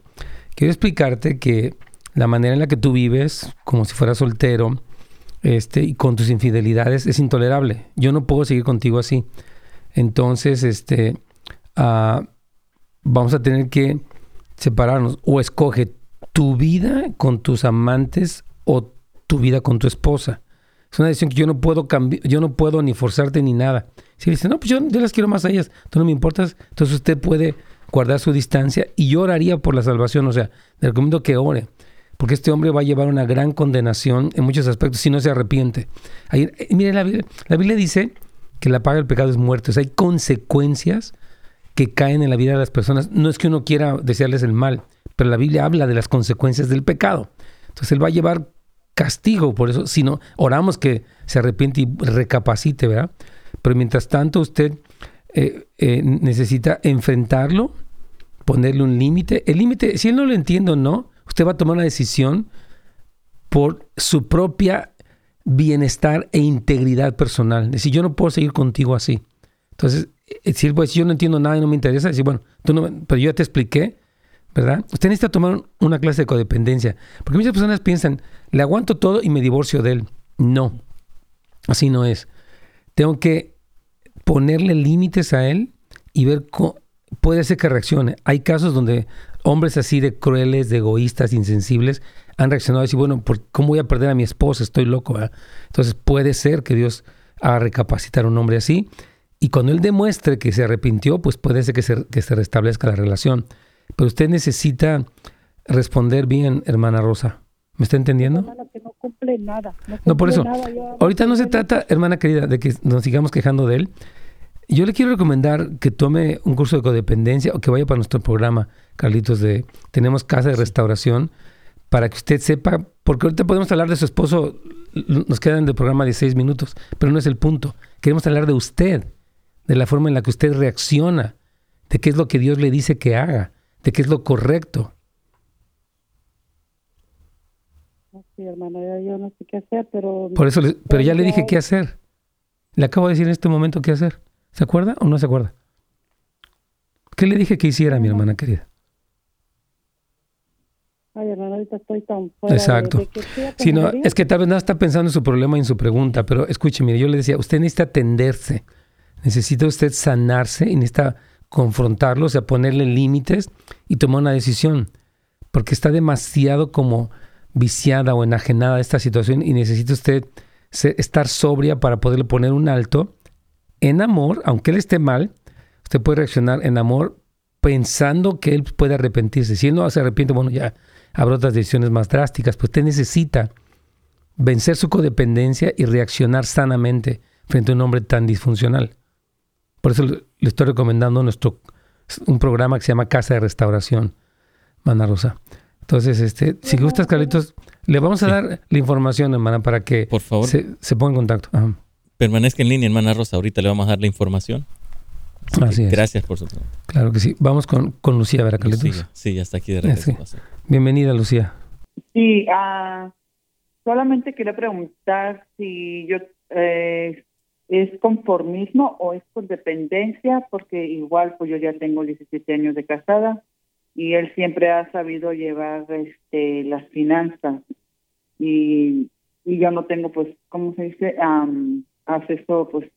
quiero explicarte que la manera en la que tú vives, como si fueras soltero, este, y con tus infidelidades, es intolerable. Yo no puedo seguir contigo así. Entonces, este, uh, vamos a tener que separarnos. O escoge tu vida con tus amantes o tu vida con tu esposa. Es una decisión que yo no puedo cambiar, yo no puedo ni forzarte ni nada. Si dice, no, pues yo, las quiero más a ellas, tú no me importas, entonces usted puede guardar su distancia y yo oraría por la salvación, o sea, le recomiendo que ore, porque este hombre va a llevar una gran condenación en muchos aspectos si no se arrepiente. Ahí, eh, mire, la Biblia, la Biblia dice que la paga del pecado es muerte, o sea, hay consecuencias que caen en la vida de las personas. No es que uno quiera desearles el mal, pero la Biblia habla de las consecuencias del pecado. Entonces él va a llevar castigo por eso, sino oramos que se arrepiente y recapacite, ¿verdad? Pero mientras tanto usted eh, eh, necesita enfrentarlo, ponerle un límite. El límite, si él no lo entiende o no, usted va a tomar una decisión por su propia bienestar e integridad personal. Decir, yo no puedo seguir contigo así. Entonces, eh, si él puede decir, yo no entiendo nada y no me interesa, decir, bueno, pero yo ya te expliqué, ¿verdad? Usted necesita tomar una clase de codependencia, porque muchas personas piensan, le aguanto todo y me divorcio de él. No, así no es. Tengo que ponerle límites a él y ver cómo puede ser que reaccione. Hay casos donde hombres así de crueles, de egoístas, insensibles, han reaccionado y decir, bueno, ¿cómo voy a perder a mi esposa? Estoy loco. Entonces puede ser que Dios haga recapacitar a un hombre así. Y cuando él demuestre que se arrepintió, pues puede ser que se, que se restablezca la relación. Pero usted necesita responder bien, hermana Rosa. ¿Me está entendiendo? Hermana, que no cumple nada. No, por eso. ahorita no se trata, hermana querida, de que nos sigamos quejando de él. Yo le quiero recomendar que tome un curso de codependencia o que vaya para nuestro programa, Carlitos, de Tenemos Casa de Restauración, para que usted sepa, porque ahorita podemos hablar de su esposo, nos quedan de programa de seis minutos, pero no es el punto. Queremos hablar de usted, de la forma en la que usted reacciona, de qué es lo que Dios le dice que haga de qué es lo correcto. Sí, hermano, yo, no sé qué hacer, pero... Por eso, pero ya le dije qué hacer. Le acabo de decir en este momento qué hacer. ¿Se acuerda o no se acuerda? ¿Qué le dije que hiciera, mi hermana querida? Ay, hermana, ahorita estoy tan fuera Exacto. de, de que estoy Sí, no, atendería. es que tal vez no está pensando en su problema y en su pregunta, pero escuche, mire, yo le decía, usted necesita atenderse, necesita usted sanarse y necesita confrontarlo, o sea, ponerle límites y tomar una decisión, porque está demasiado como viciada o enajenada esta situación y necesita usted estar sobria para poderle poner un alto en amor, aunque él esté mal, usted puede reaccionar en amor pensando que él puede arrepentirse. Si él no se arrepiente, bueno, ya habrá otras decisiones más drásticas, pues usted necesita vencer su codependencia y reaccionar sanamente frente a un hombre tan disfuncional. Por eso le estoy recomendando nuestro un programa que se llama Casa de Restauración, Mana Rosa. Entonces, este, si gustas, Carlitos, le vamos a Sí. dar la información, hermana, para que Por favor, se, se ponga en contacto. Ajá. permanezca en línea, hermana Rosa. Ahorita le vamos a dar la información. Así es. Gracias por su Claro que sí. Vamos con, con Lucía, ¿verdad, Carlitos? Sí, sí, ya está aquí de regreso. Sí. Bienvenida, Lucía. Sí, ah, solamente quería preguntar si yo eh, es conformismo o es por dependencia, porque igual pues yo ya tengo 17 años de casada y él siempre ha sabido llevar este las finanzas y, y yo no tengo pues, ¿cómo se dice? Am, acceso pues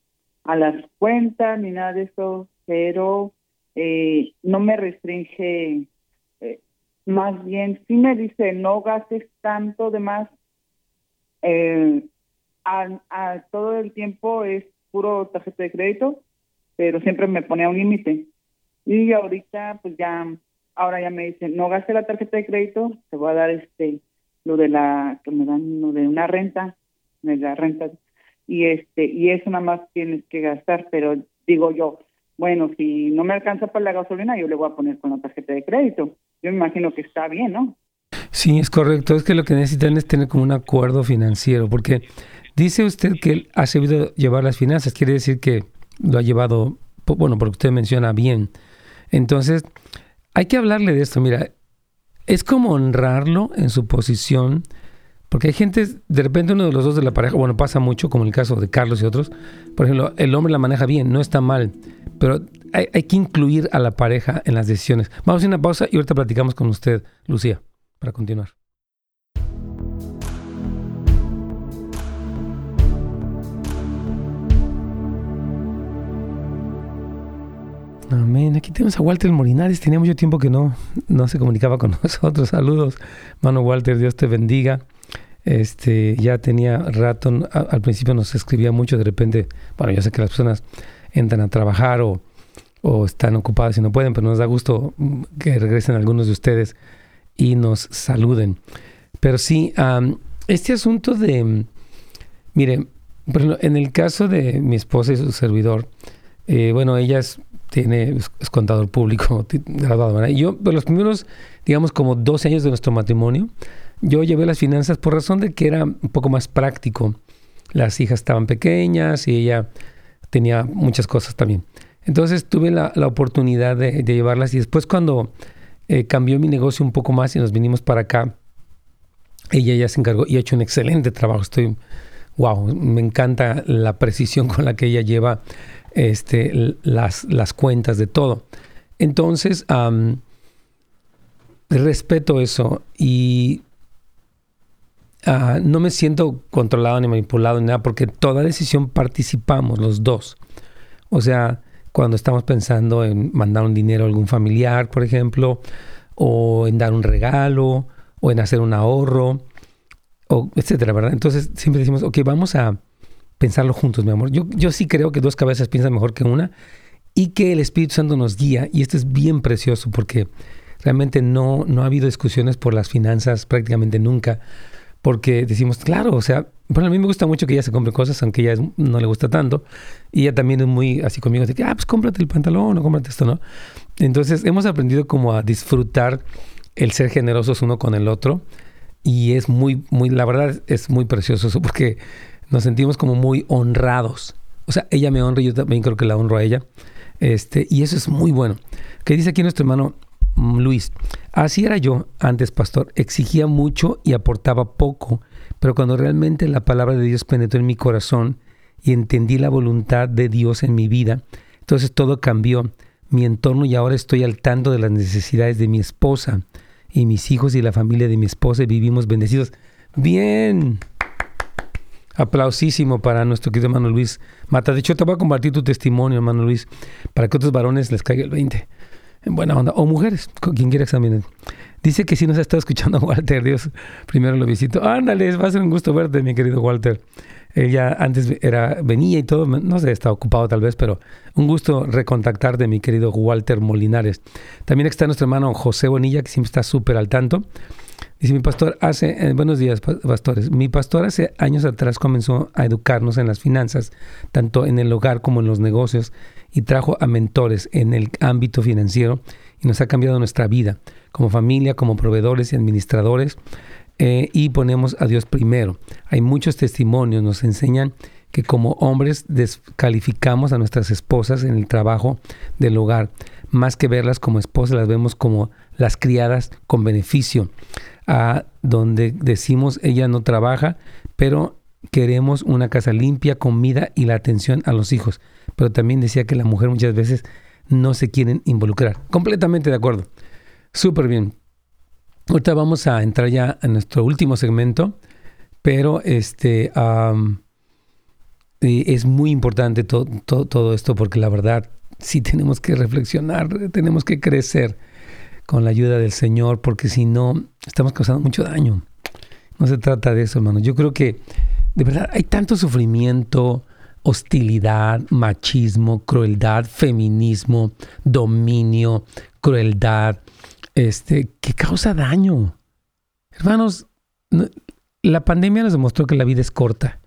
a las cuentas ni nada de eso, pero eh, no me restringe eh, más bien sí me dice no gastes tanto de más eh, a, a todo el tiempo es puro tarjeta de crédito pero siempre me ponía un límite. Y ahorita pues ya ahora ya me dice no gaste la tarjeta de crédito te voy a dar este lo de la que me dan lo de una renta de la renta. Y este y eso nada más tienes que gastar pero digo yo bueno si no me alcanza para la gasolina yo le voy a poner con la tarjeta de crédito. Yo me imagino que está bien no Sí, es correcto. Es que lo que necesitan es tener como un acuerdo financiero, porque dice usted que él ha sabido llevar las finanzas, quiere decir que lo ha llevado, bueno, porque usted menciona bien. Entonces, hay que hablarle de esto. Mira, es como honrarlo en su posición, porque hay gente, de repente uno de los dos de la pareja, bueno, pasa mucho, como el caso de Carlos y otros, por ejemplo, el hombre la maneja bien, no está mal, pero hay, hay que incluir a la pareja en las decisiones. Vamos a una pausa y ahorita platicamos con usted, Lucía, para continuar. Amén. Aquí tenemos a Walter Morinares. Tenía mucho tiempo que no, no se comunicaba con nosotros. Saludos, mano Walter. Dios te bendiga. Este, ya tenía rato, al principio nos escribía mucho, de repente, bueno, yo sé que las personas entran a trabajar o, o están ocupadas y no pueden, pero nos da gusto mm, que regresen algunos de ustedes y nos saluden. Pero sí, este asunto de, mm, mire, por en el caso de mi esposa y su servidor, eh, bueno, ella es, tiene, es, contador público, graduado. Y yo, los primeros, digamos, como 12 años de nuestro matrimonio, yo llevé las finanzas por razón de que era un poco más práctico. Las hijas estaban pequeñas y ella tenía muchas cosas también. Entonces tuve la, la oportunidad de, de llevarlas y después cuando eh, cambió mi negocio un poco más y nos vinimos para acá, ella ya se encargó y ha hecho un excelente trabajo. Estoy, wow, me encanta la precisión con la que ella lleva este, las, las cuentas de todo. Entonces, respeto eso y ah, no me siento controlado ni manipulado ni nada porque toda decisión participamos los dos. O sea, cuando estamos pensando en mandar un dinero a algún familiar, por ejemplo, o en dar un regalo, o en hacer un ahorro, o etcétera, ¿verdad? Entonces siempre decimos, ok, vamos a pensarlo juntos, mi amor. Yo, yo sí creo que dos cabezas piensan mejor que una y que el Espíritu Santo nos guía. Y esto es bien precioso porque realmente no, no ha habido discusiones por las finanzas prácticamente nunca. Porque decimos, claro, o sea, bueno, a mí me gusta mucho que ella se compre cosas, aunque ella no le gusta tanto. Y ella también es muy así conmigo, de que, ah, pues cómprate el pantalón o cómprate esto, ¿no? Entonces hemos aprendido como a disfrutar el ser generosos uno con el otro. Y es muy, muy, la verdad es muy precioso eso porque nos sentimos como muy honrados. O sea, ella me honra y yo también creo que la honro a ella. Este, y eso es muy bueno. Que dice aquí nuestro hermano mm, Luis, así era yo antes, pastor. Exigía mucho y aportaba poco, pero cuando realmente la palabra de Dios penetró en mi corazón y entendí la voluntad de Dios en mi vida, entonces todo cambió. mi entorno y ahora estoy al tanto de las necesidades de mi esposa y mis hijos y la familia de mi esposa y vivimos bendecidos. Bien. Aplausísimo para nuestro querido hermano Luis Mata. De hecho, te voy a compartir tu testimonio, hermano Luis, para que otros varones les caiga el 20. En buena onda. O mujeres, quien quiera examinar. Dice que si nos ha estado escuchando Walter, Dios, primero lo visito. Ándale, va a ser un gusto verte, mi querido Walter. Ella antes era, venía y todo, no sé, está ocupado tal vez, pero un gusto recontactarte, mi querido Walter Molinares. También está nuestro hermano José Bonilla, que siempre está súper al tanto. Dice mi pastor, hace, eh, buenos días pastores, mi pastor hace años atrás comenzó a educarnos en las finanzas, tanto en el hogar como en los negocios, y trajo a mentores en el ámbito financiero y nos ha cambiado nuestra vida como familia, como proveedores y administradores. Eh, y ponemos a Dios primero. Hay muchos testimonios, nos enseñan que como hombres descalificamos a nuestras esposas en el trabajo del hogar. Más que verlas como esposas, las vemos como las criadas con beneficio, a donde decimos ella no trabaja, pero queremos una casa limpia, comida y la atención a los hijos. Pero también decía que la mujer muchas veces no se quieren involucrar. Completamente de acuerdo. Súper bien. Ahorita vamos a entrar ya en nuestro último segmento, pero este es muy importante todo esto porque la verdad sí tenemos que reflexionar, tenemos que crecer con la ayuda del Señor, porque si no, estamos causando mucho daño. No se trata de eso, hermano. Yo creo que de verdad hay tanto sufrimiento, hostilidad, machismo, crueldad, feminismo, dominio, crueldad, este, que causa daño. Hermanos, la pandemia nos demostró que la vida es corta.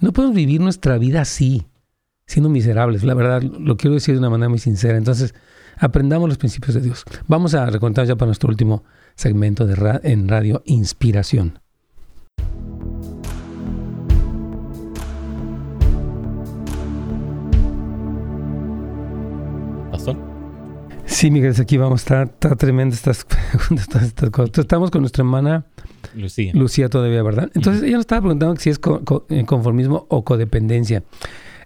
No podemos vivir nuestra vida así, siendo miserables. La verdad, lo quiero decir de una manera muy sincera. Entonces, aprendamos los principios de Dios. Vamos a recontar ya para nuestro último segmento de en Radio Inspiración. Sí, Miguel, aquí vamos. Está, está tremendo estas preguntas, estas cosas. Estamos con nuestra hermana Lucía. Lucía todavía, ¿verdad? Entonces ella nos estaba preguntando si es eh, conformismo o codependencia.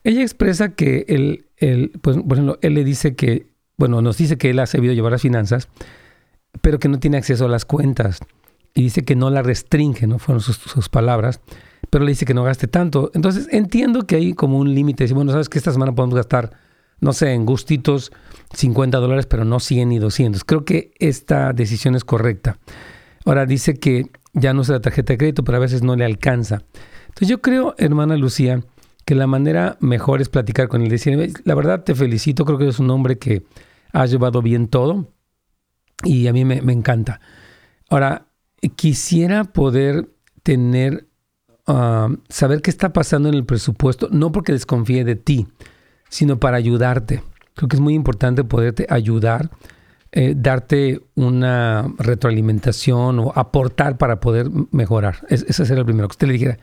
Ella expresa que él, él, pues, por ejemplo, él le dice que, bueno, nos dice que él ha sabido llevar las finanzas, pero que no tiene acceso a las cuentas. Y dice que no la restringe, ¿no? Fueron sus, sus palabras, pero le dice que no gaste tanto. Entonces entiendo que hay como un límite. Dice, bueno, sabes que esta semana podemos gastar no sé, en gustitos 50 dólares, pero no 100 ni 200. Creo que esta decisión es correcta. Ahora dice que ya no usa la tarjeta de crédito, pero a veces no le alcanza. Entonces yo creo, hermana Lucía, que la manera mejor es platicar con él. Decir, la verdad te felicito, creo que es un hombre que ha llevado bien todo y a mí me, encanta. Ahora, quisiera poder tener, ah, saber qué está pasando en el presupuesto, no porque desconfíe de ti, sino para ayudarte. Creo que es muy importante poderte ayudar, eh, darte una retroalimentación o aportar para poder mejorar. ese sería el primero. Que usted le dijera,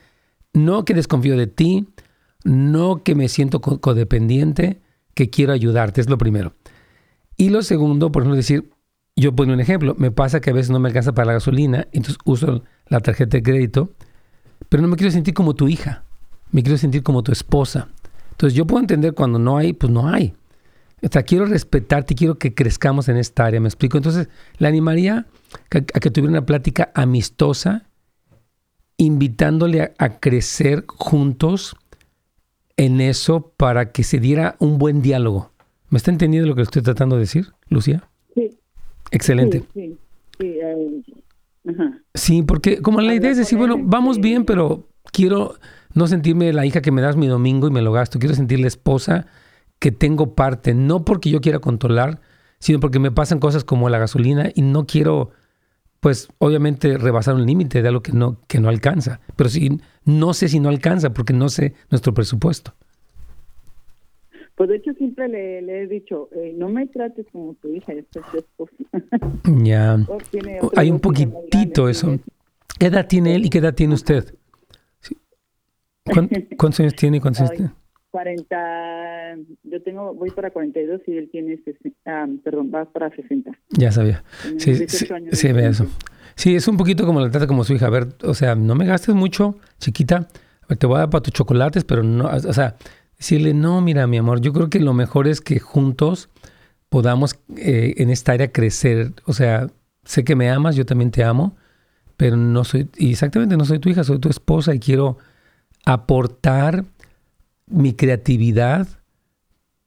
no que desconfío de ti, no que me siento codependiente, que quiero ayudarte, es lo primero. Y lo segundo, por ejemplo, decir, yo pongo un ejemplo, me pasa que a veces no me alcanza para la gasolina, entonces uso la tarjeta de crédito, pero no me quiero sentir como tu hija, me quiero sentir como tu esposa, entonces yo puedo entender cuando no hay, pues no hay. O sea, quiero respetarte y quiero que crezcamos en esta área, ¿me explico? Entonces, le animaría a, que tuviera una plática amistosa, invitándole a, crecer juntos en eso para que se diera un buen diálogo. ¿Me está entendiendo lo que estoy tratando de decir, Lucía? Sí. Excelente. Sí, sí, sí, porque como la idea es decir, bueno, vamos bien, pero quiero no sentirme la hija que me das mi domingo y me lo gasto, quiero sentir la esposa que tengo parte, no porque yo quiera controlar, sino porque me pasan cosas como la gasolina y no quiero, pues obviamente rebasar un límite de algo que no, que no alcanza. Pero si no sé si no alcanza porque no sé nuestro presupuesto. Pues de hecho siempre le, he dicho, eh, no me trates como tu hija, es. Ya. Hay un poquitito eso. ¿Qué edad tiene él y qué edad tiene usted? ¿Cuántos años tiene? ¿Cuántos años tiene? 40, yo tengo, voy para 42 y él tiene, ah, perdón, va para 60. Ya sabía. Sí, sí, sí, ve eso. Sí, es un poquito como la trata como su hija. A ver, o sea, no me gastes mucho, chiquita. Ver, te voy a dar para tus chocolates, pero no, o sea, decirle, no, mira, mi amor, yo creo que lo mejor es que juntos podamos eh, en esta área crecer. O sea, sé que me amas, yo también te amo, pero no soy, exactamente no soy tu hija, soy tu esposa y quiero aportar mi creatividad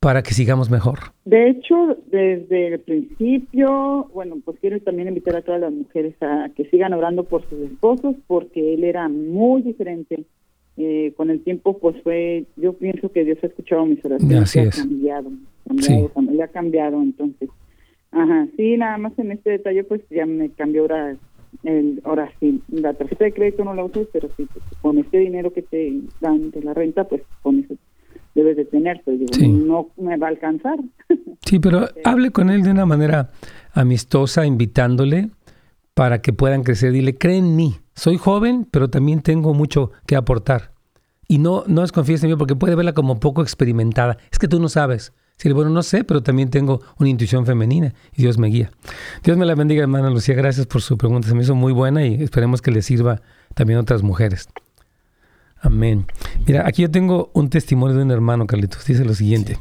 para que sigamos mejor. De hecho, desde el principio, bueno, pues quiero también invitar a todas las mujeres a que sigan orando por sus esposos, porque él era muy diferente. Eh, con el tiempo, pues fue, yo pienso que Dios ha escuchado mis oraciones, Así ha cambiado, cambiado, sí. ha cambiado, entonces, ajá, sí, nada más en este detalle, pues ya me cambió ahora, el, ahora sí, la tarjeta de crédito no la uso, pero sí, pues, con este dinero que te dan de la renta, pues con eso debes de tener, pero digo, no me va a alcanzar. Sí, pero hable con él de una manera amistosa, invitándole para que puedan crecer. Dile, cree en mí. Soy joven, pero también tengo mucho que aportar. Y no, no desconfíes en mí porque puede verla como poco experimentada. Es que tú no sabes. Bueno, no sé, pero también tengo una intuición femenina y Dios me guía. Dios me la bendiga, hermana Lucía. Gracias por su pregunta. Se me hizo muy buena y esperemos que le sirva también a otras mujeres. Amén. Mira, aquí yo tengo un testimonio de un hermano, Carlitos. Dice lo siguiente.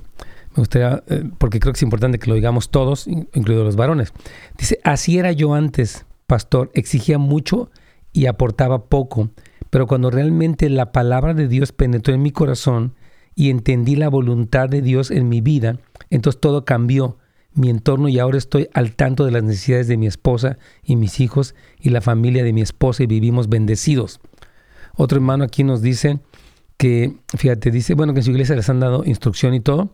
Me gustaría, eh, porque creo que es importante que lo digamos todos, incluidos los varones. Dice, así era yo antes, pastor. Exigía mucho y aportaba poco. Pero cuando realmente la palabra de Dios penetró en mi corazón y entendí la voluntad de Dios en mi vida, entonces todo cambió mi entorno y ahora estoy al tanto de las necesidades de mi esposa y mis hijos y la familia de mi esposa y vivimos bendecidos. Otro hermano aquí nos dice que, fíjate, dice, bueno, que en su iglesia les han dado instrucción y todo.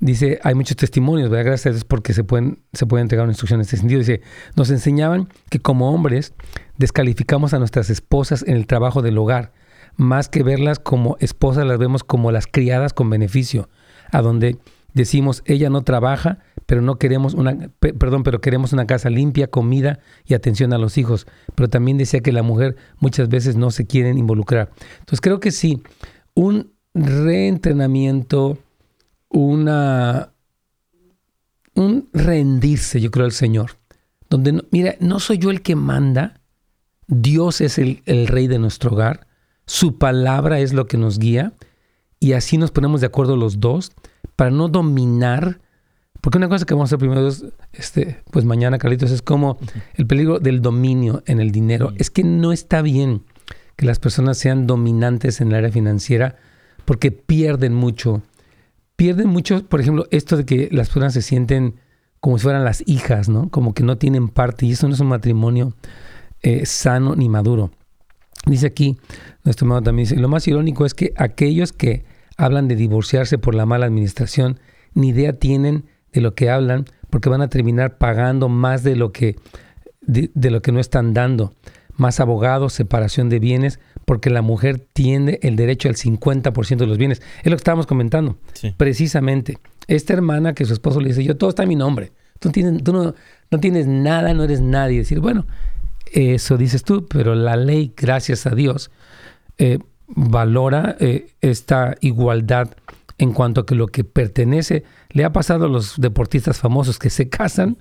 Dice, hay muchos testimonios, ¿verdad? Gracias a Dios porque se pueden, se puede entregar una instrucción en este sentido. Dice, nos enseñaban que como hombres descalificamos a nuestras esposas en el trabajo del hogar. Más que verlas como esposas, las vemos como las criadas con beneficio, a donde decimos, ella no trabaja, pero no queremos una, perdón, pero queremos una casa limpia, comida y atención a los hijos. Pero también decía que la mujer muchas veces no se quieren involucrar. Entonces creo que sí, un reentrenamiento, una, un rendirse, yo creo, al Señor. Donde, mira, no soy yo el que manda, Dios es el, el rey de nuestro hogar, su palabra es lo que nos guía y así nos ponemos de acuerdo los dos para no dominar. Porque una cosa que vamos a hacer primero, este, pues mañana, Carlitos, es como el peligro del dominio en el dinero. Es que no está bien que las personas sean dominantes en el área financiera porque pierden mucho. Pierden mucho, por ejemplo, esto de que las personas se sienten como si fueran las hijas, ¿no? Como que no tienen parte y eso no es un matrimonio eh, sano ni maduro. Dice aquí, nuestro hermano también dice, lo más irónico es que aquellos que hablan de divorciarse por la mala administración, ni idea tienen de lo que hablan, porque van a terminar pagando más de lo que, de, lo que no están dando. Más abogados, separación de bienes, porque la mujer tiene el derecho al 50% de los bienes. Es lo que estábamos comentando. Precisamente. Esta hermana que su esposo le dice, yo todo está en mi nombre. Tú, tienes, tú no, no tienes nada, no eres nadie. Decir, bueno, eso dices tú, pero la ley, gracias a Dios, eh, valora eh, esta igualdad en cuanto a que lo que pertenece, le ha pasado a los deportistas famosos que se casan,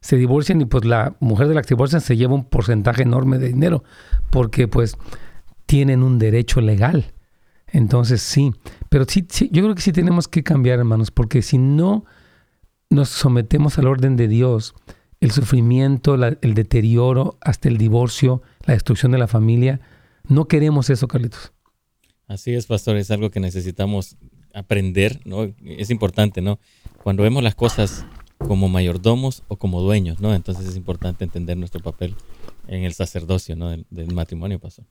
se divorcian y pues la mujer de la que se divorcian se lleva un porcentaje enorme de dinero porque pues tienen un derecho legal. Entonces sí, pero sí, sí yo creo que sí tenemos que cambiar hermanos porque si no nos sometemos al orden de Dios, el sufrimiento, el deterioro, hasta el divorcio, la destrucción de la familia. No queremos eso, Carlitos. Así es, pastor, es algo que necesitamos aprender, ¿no? Es importante, ¿no? Cuando vemos las cosas como mayordomos o como dueños, ¿no? Entonces es importante entender nuestro papel en el sacerdocio, ¿no? Del, matrimonio, pastor.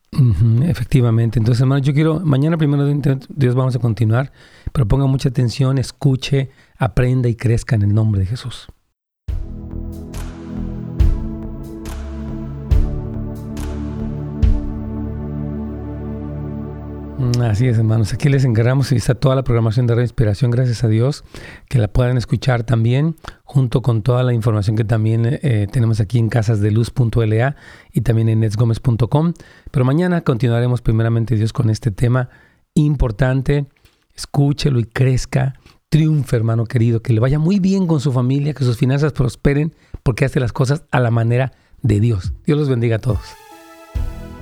efectivamente. Entonces, hermano, yo quiero, mañana primero Dios vamos a continuar, pero ponga mucha atención, escuche, aprenda y crezca en el nombre de Jesús. Así es, hermanos. Aquí les encargamos y está toda la programación de Reinspiración, gracias a Dios, que la puedan escuchar también, junto con toda la información que también eh, tenemos aquí en casasdeluz.la y también en netsgomez.com. Pero mañana continuaremos primeramente, Dios, con este tema importante. Escúchelo y crezca. Triunfe, hermano querido. Que le vaya muy bien con su familia, que sus finanzas prosperen, porque hace las cosas a la manera de Dios. Dios los bendiga a todos.